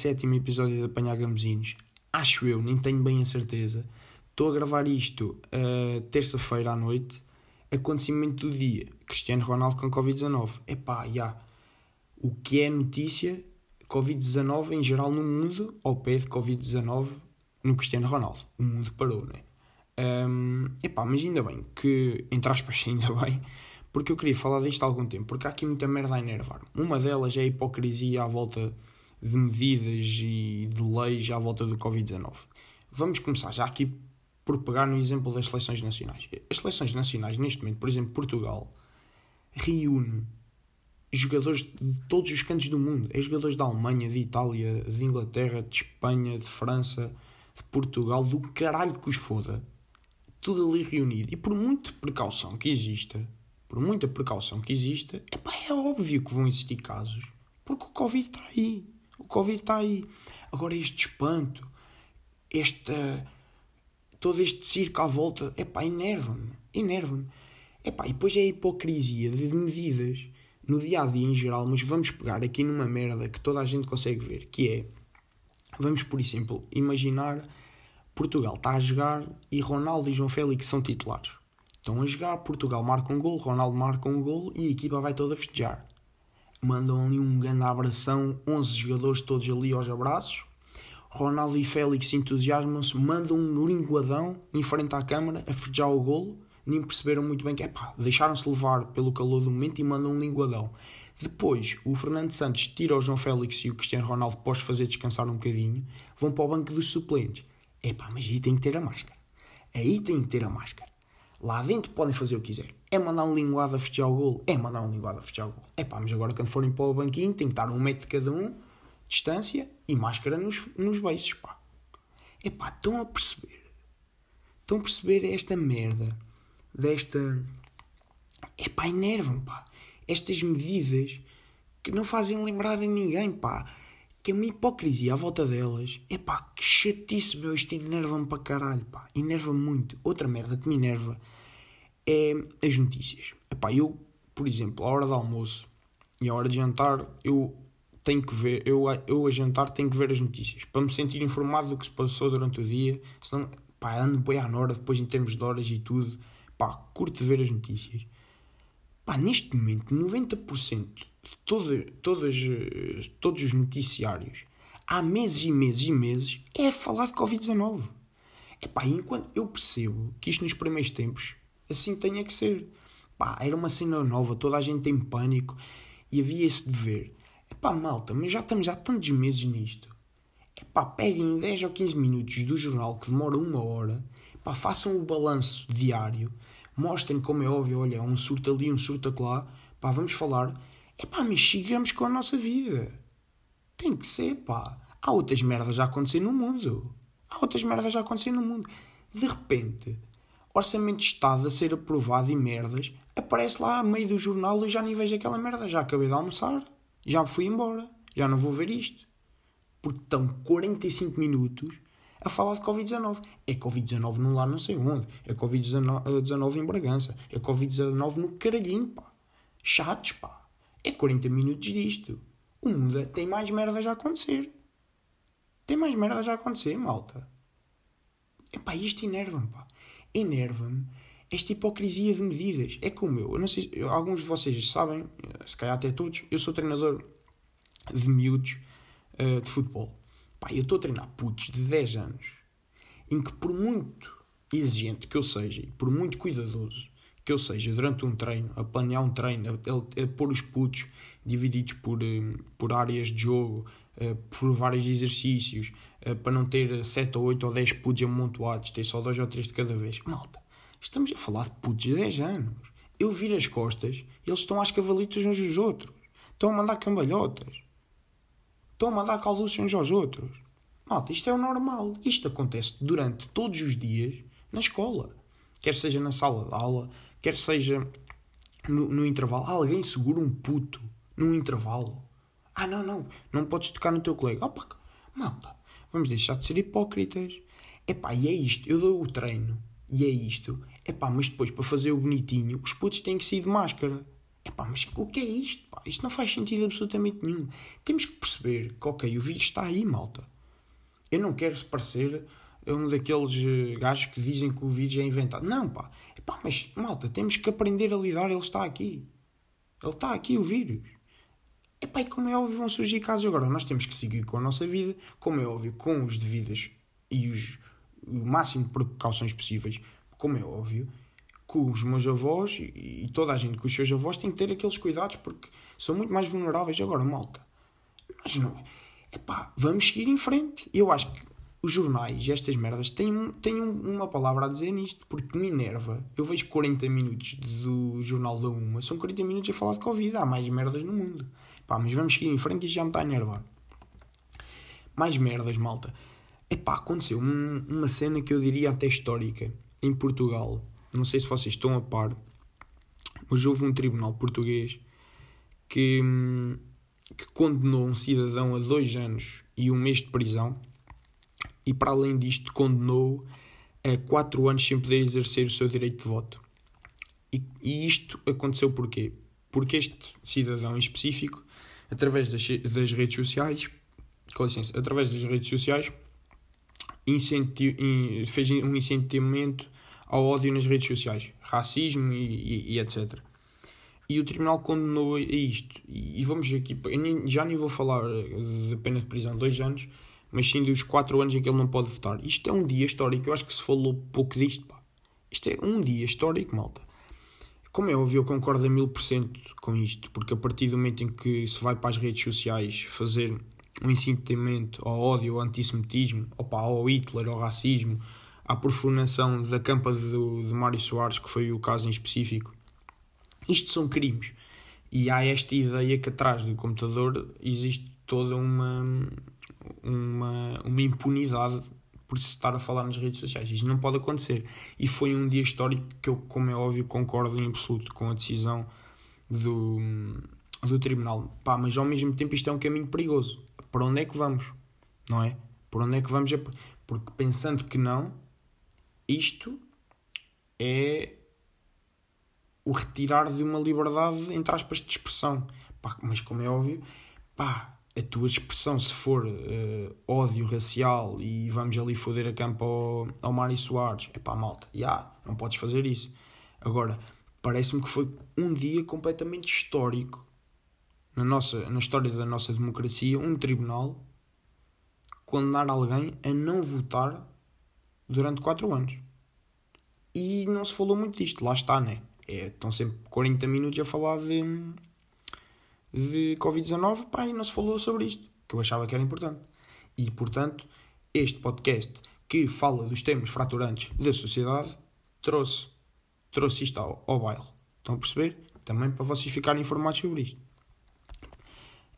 37 episódio de Apanhar Gamozinhos. Acho eu, nem tenho bem a certeza. Estou a gravar isto uh, terça-feira à noite. Acontecimento do dia: Cristiano Ronaldo com Covid-19. Epá, já. Yeah. O que é notícia? Covid-19 em geral no mundo, ao pé de Covid-19 no Cristiano Ronaldo. O mundo parou, não é? Um, epá, mas ainda bem que, entre aspas, ainda bem, porque eu queria falar disto há algum tempo, porque há aqui muita merda a enervar. Uma delas é a hipocrisia à volta de medidas e de leis à volta do Covid-19. Vamos começar já aqui por pegar no exemplo das seleções nacionais. As seleções nacionais, neste momento, por exemplo, Portugal, reúne jogadores de todos os cantos do mundo. É jogadores da Alemanha, de Itália, de Inglaterra, de Espanha, de França, de Portugal, do caralho que os foda. Tudo ali reunido. E por muita precaução que exista, por muita precaução que exista, epá, é óbvio que vão existir casos. Porque o Covid está aí. O Covid está aí. Agora este espanto, esta, todo este circo à volta, epá, enerva-me. Enerva-me. Epá, e depois é a hipocrisia de medidas no dia a dia em geral, mas vamos pegar aqui numa merda que toda a gente consegue ver, que é vamos, por exemplo, imaginar Portugal está a jogar e Ronaldo e João Félix são titulares. Estão a jogar, Portugal marca um gol, Ronaldo marca um gol e a equipa vai toda festejar. Mandam ali um grande abração, 11 jogadores todos ali aos abraços. Ronaldo e Félix entusiasmam-se, mandam um linguadão em frente à câmara a festejar o gol nem perceberam muito bem que, epá, deixaram-se levar pelo calor do momento e mandam um linguadão. Depois, o Fernando Santos tira o João Félix e o Cristiano Ronaldo pós fazer descansar um bocadinho, vão para o banco dos suplentes. Epá, mas aí tem que ter a máscara. Aí tem que ter a máscara. Lá dentro podem fazer o que quiser. É mandar um linguado a festejar o golo? É mandar um linguado a festejar o golo. Epá, mas agora quando forem para o banquinho tem que estar um metro de cada um, distância e máscara nos, nos beiços, pá. Epá, estão a perceber? Estão a perceber esta merda? desta. Epá, enervam, pá. Estas medidas que não fazem lembrar a ninguém, pá. Que é uma hipocrisia à volta delas. Epá, que chatice, meu. Isto enerva-me para caralho, pá. Enerva-me muito. Outra merda que me enerva é as notícias. Epá, eu, por exemplo, à hora do almoço e à hora de jantar, eu tenho que ver, eu, eu a jantar tenho que ver as notícias para me sentir informado do que se passou durante o dia. Senão, pá, ando bem à hora depois em termos de horas e tudo pá, curto ver as notícias. Pá, neste momento, 90% de todo, todas, todos os noticiários, há meses e meses e meses, é a falar de Covid-19. É pá, enquanto eu percebo que isto nos primeiros tempos, assim tenha que ser. Pá, era uma cena nova, toda a gente tem pânico e havia esse dever. É pá, malta, mas já estamos há tantos meses nisto. É pá, peguem 10 ou 15 minutos do jornal que demora uma hora, pá, façam o balanço diário mostrem como é óbvio, olha, um surto ali, um surto lá, pá, vamos falar. É pá, mas sigamos com a nossa vida. Tem que ser, pá. Há outras merdas a acontecer no mundo. Há outras merdas a acontecer no mundo. De repente, orçamento de Estado a ser aprovado e merdas, aparece lá a meio do jornal e já nem vejo aquela merda. Já acabei de almoçar, já fui embora, já não vou ver isto. Porque estão 45 minutos a falar de Covid-19. É Covid-19 num lá não sei onde. É Covid-19 em Bragança. É Covid-19 no caralhinho, pá. Chatos, pá. É 40 minutos disto. O mundo tem mais merda já a acontecer. Tem mais merda já a acontecer, malta. Epá, isto enerva-me, pá. Enerva-me esta hipocrisia de medidas. É como eu. Eu não sei, alguns de vocês sabem, se calhar até todos, eu sou treinador de miúdos uh, de futebol. Pá, eu estou a treinar putos de 10 anos em que, por muito exigente que eu seja e por muito cuidadoso que eu seja durante um treino, a planear um treino, a, a, pôr os putos divididos por, eh, por áreas de jogo, uh, por vários exercícios, uh, para não ter 7 ou 8 ou 10 putos amontoados, ter só 2 ou 3 de cada vez. Malta, estamos a falar de putos de 10 anos. Eu viro as costas eles estão às cavalitas uns dos outros. Estão a mandar cambalhotas. Estão a dar calúcios uns aos outros. Malta, isto é o normal. Isto acontece durante todos os dias na escola. Quer seja na sala de aula, quer seja no, no intervalo. Alguém segura um puto num intervalo. Ah, não, não. Não podes tocar no teu colega. Opa, malta, vamos deixar de ser hipócritas. Epá, e é isto. Eu dou o treino. E é isto. Epá, mas depois, para fazer o bonitinho, os putos têm que sair de máscara. Epá, mas o que é isto? Pá? Isto não faz sentido absolutamente nenhum. Temos que perceber que, ok, o vídeo está aí, malta. Eu não quero parecer um daqueles eh, gajos que dizem que o vídeo é inventado. Não, pá. Epá, mas, malta, temos que aprender a lidar. Ele está aqui. Ele está aqui, o vírus. Epá, e como é óbvio, vão surgir casos agora. Nós temos que seguir com a nossa vida, como é óbvio, com os devidos e os, o máximo de precauções possíveis, como é óbvio com os meus avós e, toda a gente com os seus avós tem que ter aqueles cuidados porque são muito mais vulneráveis agora, malta. Mas não. Epá, vamos seguir em frente. Eu acho que os jornais e estas merdas têm, têm uma palavra a dizer nisto, porque me enerva. Eu vejo 40 minutos do Jornal da Uma, são 40 minutos a falar de Covid, há mais merdas no mundo. Pá, mas vamos seguir em frente e já me está a enervar. Mais merdas, malta. Epá, aconteceu uma cena que eu diria até histórica em Portugal não sei se vocês estão a par, mas houve um tribunal português que, que condenou um cidadão a dois anos e um mês de prisão e, para além disto, condenou a quatro anos sem poder exercer o seu direito de voto. E, e isto aconteceu porquê? Porque este cidadão em específico, através das, das redes sociais, com licença, através das redes sociais, fez um incentivamento ao ódio nas redes sociais, racismo e, e, e etc. E o tribunal condenou a isto. E, e vamos aqui, eu já nem vou falar da pena de prisão de dois anos, mas sim dos quatro anos em que ele não pode votar. Isto é um dia histórico, eu acho que se falou pouco disto, pá. Isto é um dia histórico, malta. Como é óbvio, eu concordo a mil por cento com isto, porque a partir do momento em que se vai para as redes sociais fazer um incitamento ao ódio, ao antissemitismo, ou ao Hitler, ao racismo, à profanação da campa de, de Mário Soares, que foi o caso em específico. Isto são crimes. E há esta ideia que atrás do computador existe toda uma, uma, uma impunidade por se estar a falar nas redes sociais. Isto não pode acontecer. E foi um dia histórico que eu, como é óbvio, concordo em absoluto com a decisão do, do tribunal. Pá, mas ao mesmo tempo isto é um caminho perigoso. Para onde é que vamos? Não é? Por onde é que vamos? É porque pensando que não, isto é o retirar de uma liberdade, entre aspas, de expressão. Pá, mas como é óbvio, pá, a tua expressão, se for uh, ódio racial e vamos ali foder a campo ao, ao Mário Soares, é pá, malta, já, yeah, não podes fazer isso. Agora, parece-me que foi um dia completamente histórico na, nossa, na história da nossa democracia, um tribunal condenar alguém a não votar durante 4 anos. E não se falou muito disto, lá está, né? É, estão sempre 40 minutos a falar de, de Covid-19, pá, e não se falou sobre isto, que eu achava que era importante. E, portanto, este podcast que fala dos temas fraturantes da sociedade trouxe, trouxe isto ao, ao baile. Estão a perceber? Também para vocês ficarem informados sobre isto.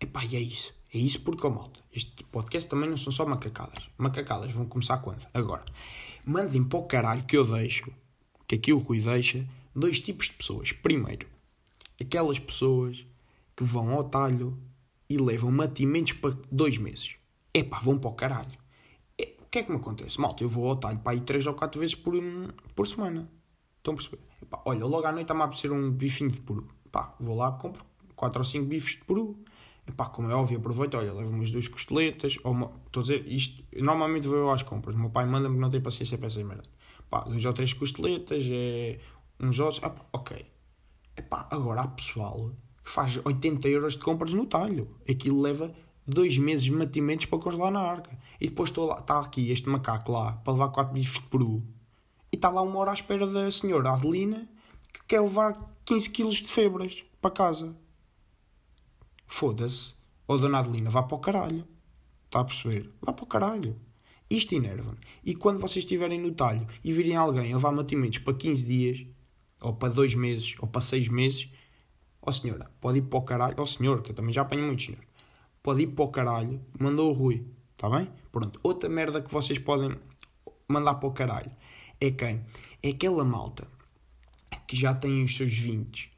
Epá, e é isso. É isso porque, oh, malta, este podcast também não são só macacadas. Macacadas vão começar quando? Agora. Mandem para o caralho que eu deixo, que aqui o Rui deixa, dois tipos de pessoas. Primeiro, aquelas pessoas que vão ao talho e levam matimentos para dois meses. Epá, vão para o caralho. É, o que é que me acontece? Malta, eu vou ao talho para ir três ou quatro vezes por, por semana. Estão a perceber? Epá, olha, logo à noite está-me a apetecer um bifinho de peru. Epá, vou lá, compro quatro ou cinco bifes de peru Epá, como é óbvio, aproveito, olha, levo umas duas costeletas, ou uma, estou a dizer, isto, normalmente vou eu às compras, o meu pai manda-me que não tem paciência para essas merdas. Pá, duas ou três costeletas, é, uns ossos, ah, ok. Epá, agora há pessoal faz 80 euros de compras no talho, aquilo leva dois meses de matimentos para congelar na arca. E depois está aqui este macaco lá, para levar quatro bifes de peru, e está lá uma hora à espera da senhora Adelina, que quer levar 15 quilos de febras para casa. Foda-se. Ó oh, Dona Adelina, vá para o caralho. Está a perceber? Vá para o caralho. Isto enerva-me. E quando vocês estiverem no talho e virem alguém a levar matimentos para 15 dias, ou para 2 meses, ou para 6 meses, ó oh, senhora, pode ir para o caralho. Ó oh, senhor, que eu também já apanho muito, senhor. Pode ir para o caralho. Mandou o Rui. Está bem? Pronto. Outra merda que vocês podem mandar para o caralho é quem? É aquela malta que já tem os seus 20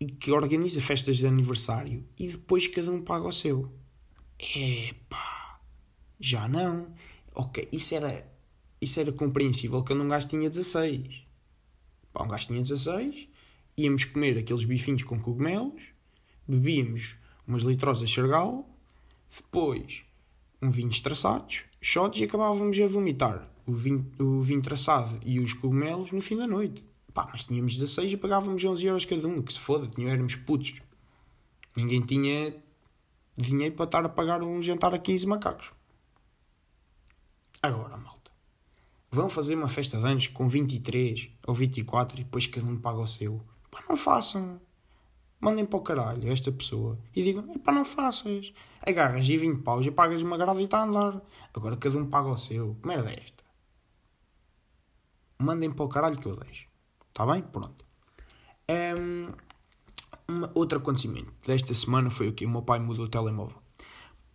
e que organiza festas de aniversário e depois cada um paga o seu. Epá, já não. Ok, isso era, isso era compreensível quando um gajo tinha 16. Pá, um gajo tinha 16 íamos comer aqueles bifinhos com cogumelos, bebíamos umas litrosas Sergal, depois um vinho traçados, shots e acabávamos a vomitar o vinho, o vinho traçado e os cogumelos no fim da noite. Pá, mas tínhamos 16 e pagávamos 11 euros cada um, que se foda, éramos putos. Ninguém tinha dinheiro para estar a pagar um jantar a 15 macacos. Agora, malta, vão fazer uma festa de anos com 23 ou 24 e depois cada um paga o seu. Pá, não façam. Mandem para o caralho esta pessoa e digam: pá, não faças. Agarras e 20 paus e pagas uma grada e está a andar. Agora cada um paga o seu. Que merda é esta? Mandem para o caralho que eu deixo. Está bem? Pronto. Um, uma, outro acontecimento desta semana foi o que o meu pai mudou o telemóvel.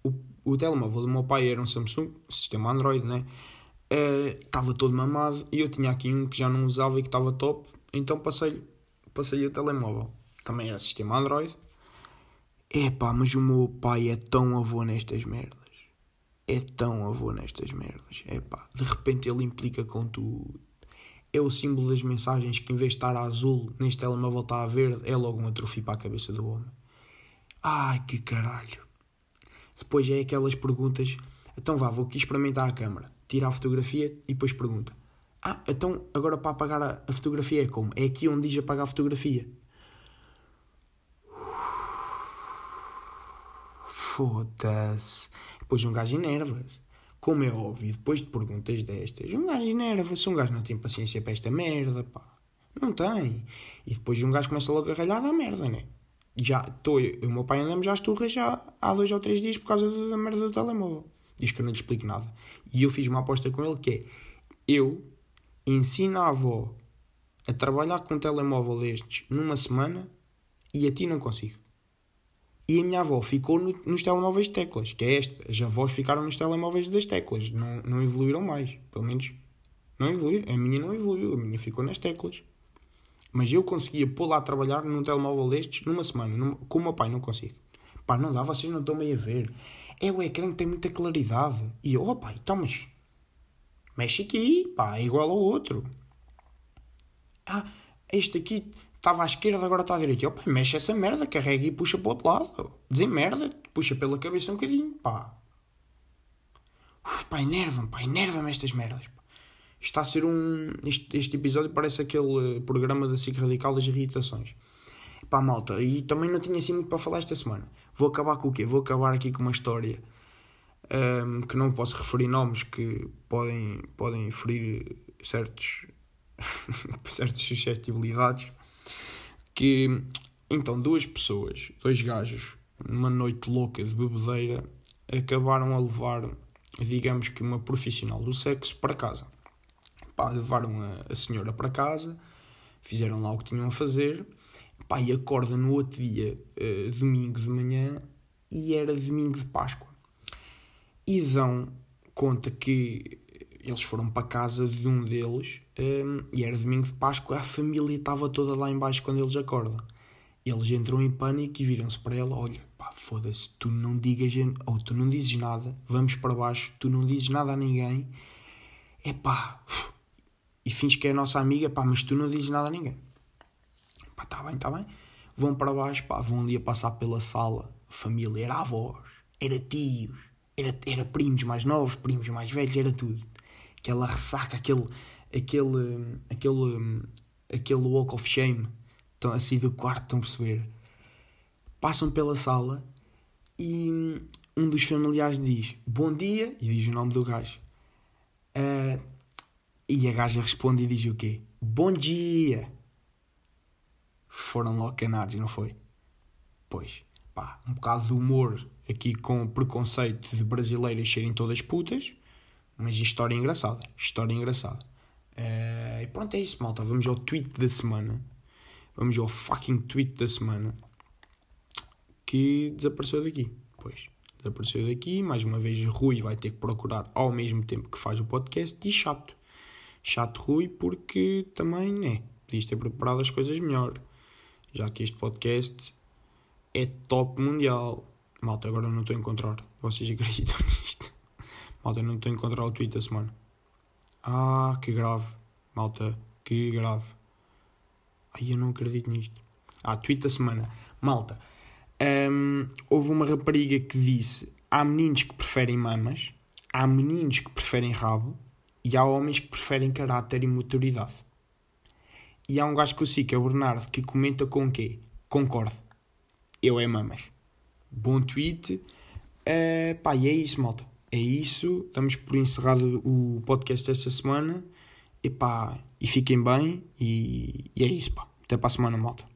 O, o telemóvel do meu pai era um Samsung, sistema Android, né? Estava uh, todo mamado e eu tinha aqui um que já não usava e que estava top, então passei-lhe passei o telemóvel também era sistema Android. Epá, mas o meu pai é tão avô nestas merdas. É tão avô nestas merdas. Epá, de repente ele implica com tudo. É o símbolo das mensagens que em vez de estar a azul, neste telemóvel está a verde, é logo um atrofio para a cabeça do homem. Ai, que caralho. Depois é aquelas perguntas. Então vá, vou aqui experimentar a câmera. Tira a fotografia e depois pergunta. Ah, então agora para apagar a, a fotografia é como? É aqui onde diz apagar a fotografia. Foda-se. Depois um gajo enerva-se. Como é óbvio, depois de perguntas destas, um gajo enerva-se. Um gajo não tem paciência para esta merda, pá. Não tem. E depois um gajo começa logo a ralhar da merda, né? Já estou. O meu pai anda-me já esturra já há dois ou três dias por causa da merda do telemóvel. Diz que eu não lhe explico nada. E eu fiz uma aposta com ele que é: eu ensino a avó a trabalhar com um telemóvel destes numa semana e a ti não consigo. E a minha avó ficou no, nos telemóveis de teclas, que é esta. As avós ficaram nos telemóveis das teclas, não, não evoluíram mais. Pelo menos não evoluíram. A minha não evoluiu, a minha ficou nas teclas. Mas eu conseguia pôr lá a trabalhar num telemóvel destes numa semana. Com o meu pai não consigo. Pá, não dá, vocês não estão meio a ver. É o ecrã que tem muita claridade. E eu, oh pai, então mas... Mexe aqui, pá, é igual ao outro. Ah, este aqui estava à esquerda, agora está à direita. Opa, mexe essa merda, carrega e puxa para o outro lado. Desemmerda, puxa pela cabeça um bocadinho, pá. Uf, pá, enerva-me, pá, enerva-me estas merdas. Pá. Está a ser um. Este, este episódio parece aquele programa da SIC Radical das Irritações. Pá, malta, e também não tinha assim muito para falar esta semana. Vou acabar com o quê? Vou acabar aqui com uma história um, que não posso referir nomes que podem, podem ferir certos, certas suscetibilidades que então duas pessoas, dois gajos, numa noite louca de bebedeira, acabaram a levar, digamos que uma profissional do sexo para casa. Pá, levaram a, a senhora para casa, fizeram lá o que tinham a fazer, pá, e acorda no outro dia, uh, domingo de manhã, e era domingo de Páscoa. E dão conta que eles foram para a casa de um deles um, e era domingo de Páscoa, a família estava toda lá embaixo quando eles acordam. Eles entram em pânico e viram-se para ela: Olha, pá, foda-se, tu não digas, ou tu não dizes nada, vamos para baixo, tu não dizes nada a ninguém, é pá, e fins que é a nossa amiga, pá, mas tu não dizes nada a ninguém. Pá, tá bem, tá bem. Vão para baixo, pá, vão um dia passar pela sala, família, era avós, era tios, era, era primos mais novos, primos mais velhos, era tudo aquela ressaca, aquele, aquele, aquele, aquele walk of shame, assim do quarto, estão a perceber? Passam pela sala e um dos familiares diz bom dia e diz o nome do gajo. Uh, e a gaja responde e diz o quê? Bom dia! Foram logo canados, não foi? Pois, pá, um bocado de humor aqui com preconceito de brasileiras serem todas putas mas história engraçada. História engraçada. Uh, e pronto, é isso, malta. Vamos ao tweet da semana. Vamos ao fucking tweet da semana. Que desapareceu daqui. Pois, desapareceu daqui. Mais uma vez, Rui vai ter que procurar ao mesmo tempo que faz o podcast. E chato. Chato Rui, porque também, né? Podias ter preparado as coisas melhor. Já que este podcast é top mundial. Malta, agora não estou a encontrar. Vocês acreditam nisto? Malta, não estou a encontrar o tweet da semana. Ah, que grave. Malta, que grave. Ai, eu não acredito nisto. Ah, tweet da semana. Malta, um, houve uma rapariga que disse: há meninos que preferem mamas, há meninos que preferem rabo e há homens que preferem caráter e maturidade. E há um gajo que eu sei, que é o Bernardo, que comenta com o quê? Concordo. Eu é mamas. Bom tweet. Uh, pá, e é isso, malta. É isso. Damos por encerrado o podcast desta semana. E pá, e fiquem bem. E, e é isso, pá. Até para a semana, malta.